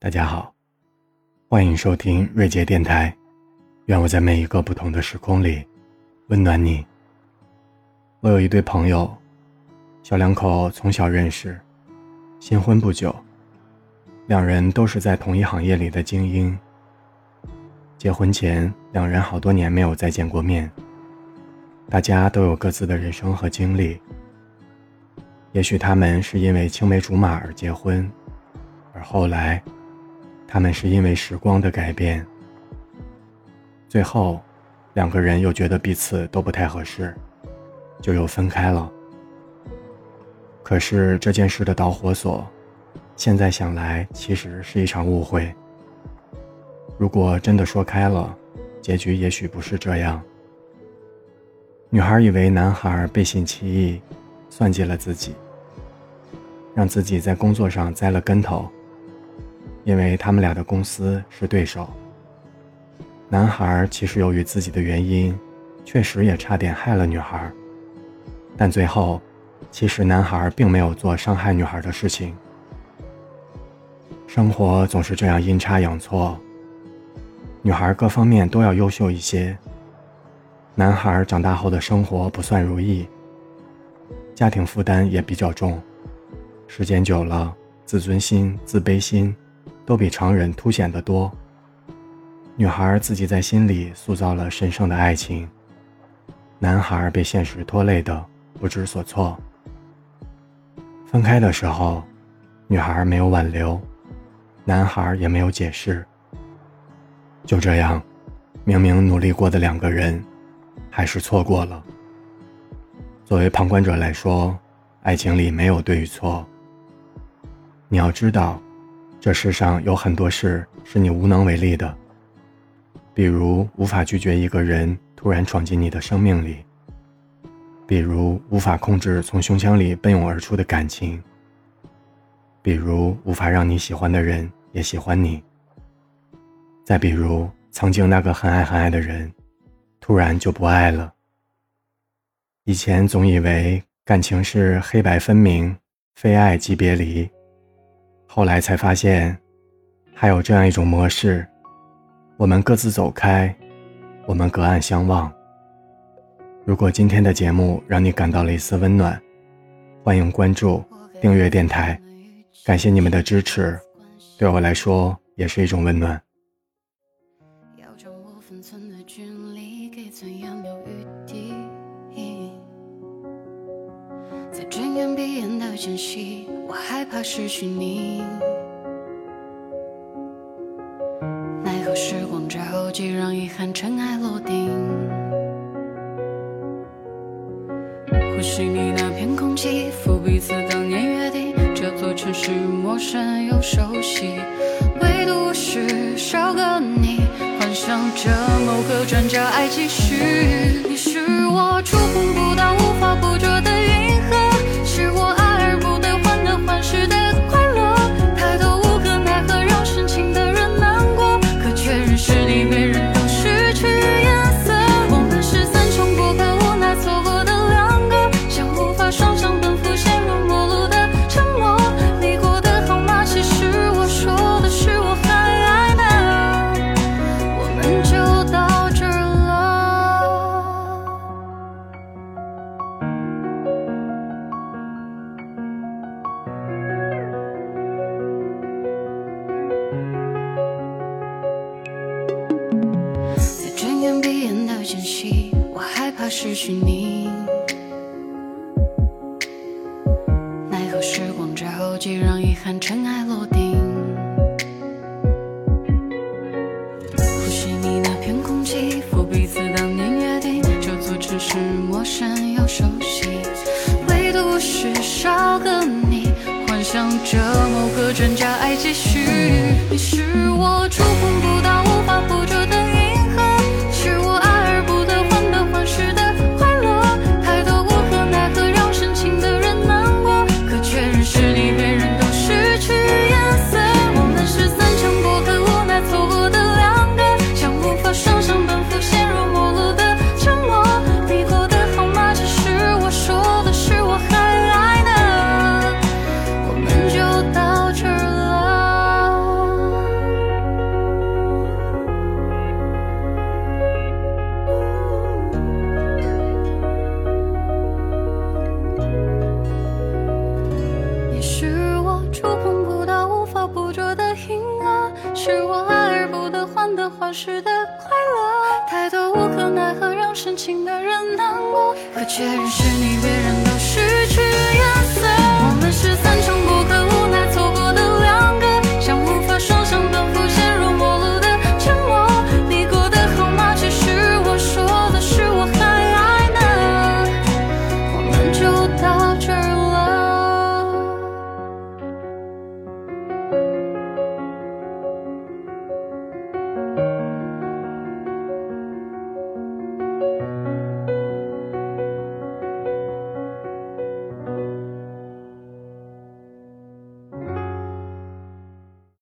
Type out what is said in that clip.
大家好，欢迎收听瑞杰电台。愿我在每一个不同的时空里温暖你。我有一对朋友，小两口从小认识，新婚不久，两人都是在同一行业里的精英。结婚前，两人好多年没有再见过面。大家都有各自的人生和经历，也许他们是因为青梅竹马而结婚，而后来。他们是因为时光的改变，最后，两个人又觉得彼此都不太合适，就又分开了。可是这件事的导火索，现在想来其实是一场误会。如果真的说开了，结局也许不是这样。女孩以为男孩背信弃义，算计了自己，让自己在工作上栽了跟头。因为他们俩的公司是对手。男孩其实由于自己的原因，确实也差点害了女孩。但最后，其实男孩并没有做伤害女孩的事情。生活总是这样阴差阳错。女孩各方面都要优秀一些。男孩长大后的生活不算如意，家庭负担也比较重，时间久了，自尊心、自卑心。都比常人凸显得多。女孩自己在心里塑造了神圣的爱情，男孩被现实拖累的不知所措。分开的时候，女孩没有挽留，男孩也没有解释。就这样，明明努力过的两个人，还是错过了。作为旁观者来说，爱情里没有对与错。你要知道。这世上有很多事是你无能为力的，比如无法拒绝一个人突然闯进你的生命里，比如无法控制从胸腔里奔涌而出的感情，比如无法让你喜欢的人也喜欢你，再比如曾经那个很爱很爱的人，突然就不爱了。以前总以为感情是黑白分明，非爱即别离。后来才发现，还有这样一种模式：我们各自走开，我们隔岸相望。如果今天的节目让你感到了一丝温暖，欢迎关注、订阅电台，感谢你们的支持，对我来说也是一种温暖。在睁眼的间隙。我害怕失去你，奈何时光着急，让遗憾尘埃落定。呼吸你那片空气，赴彼此当年约定。这座城市陌生又熟悉，唯独是少个你，幻想着某个转角爱继续。你是我我害怕失去你，奈何时光着急，让遗憾尘埃落定。是我爱而不得，患得患失的快乐。太多无可奈何，让深情的人难过。可确认是你，别人都失去颜色。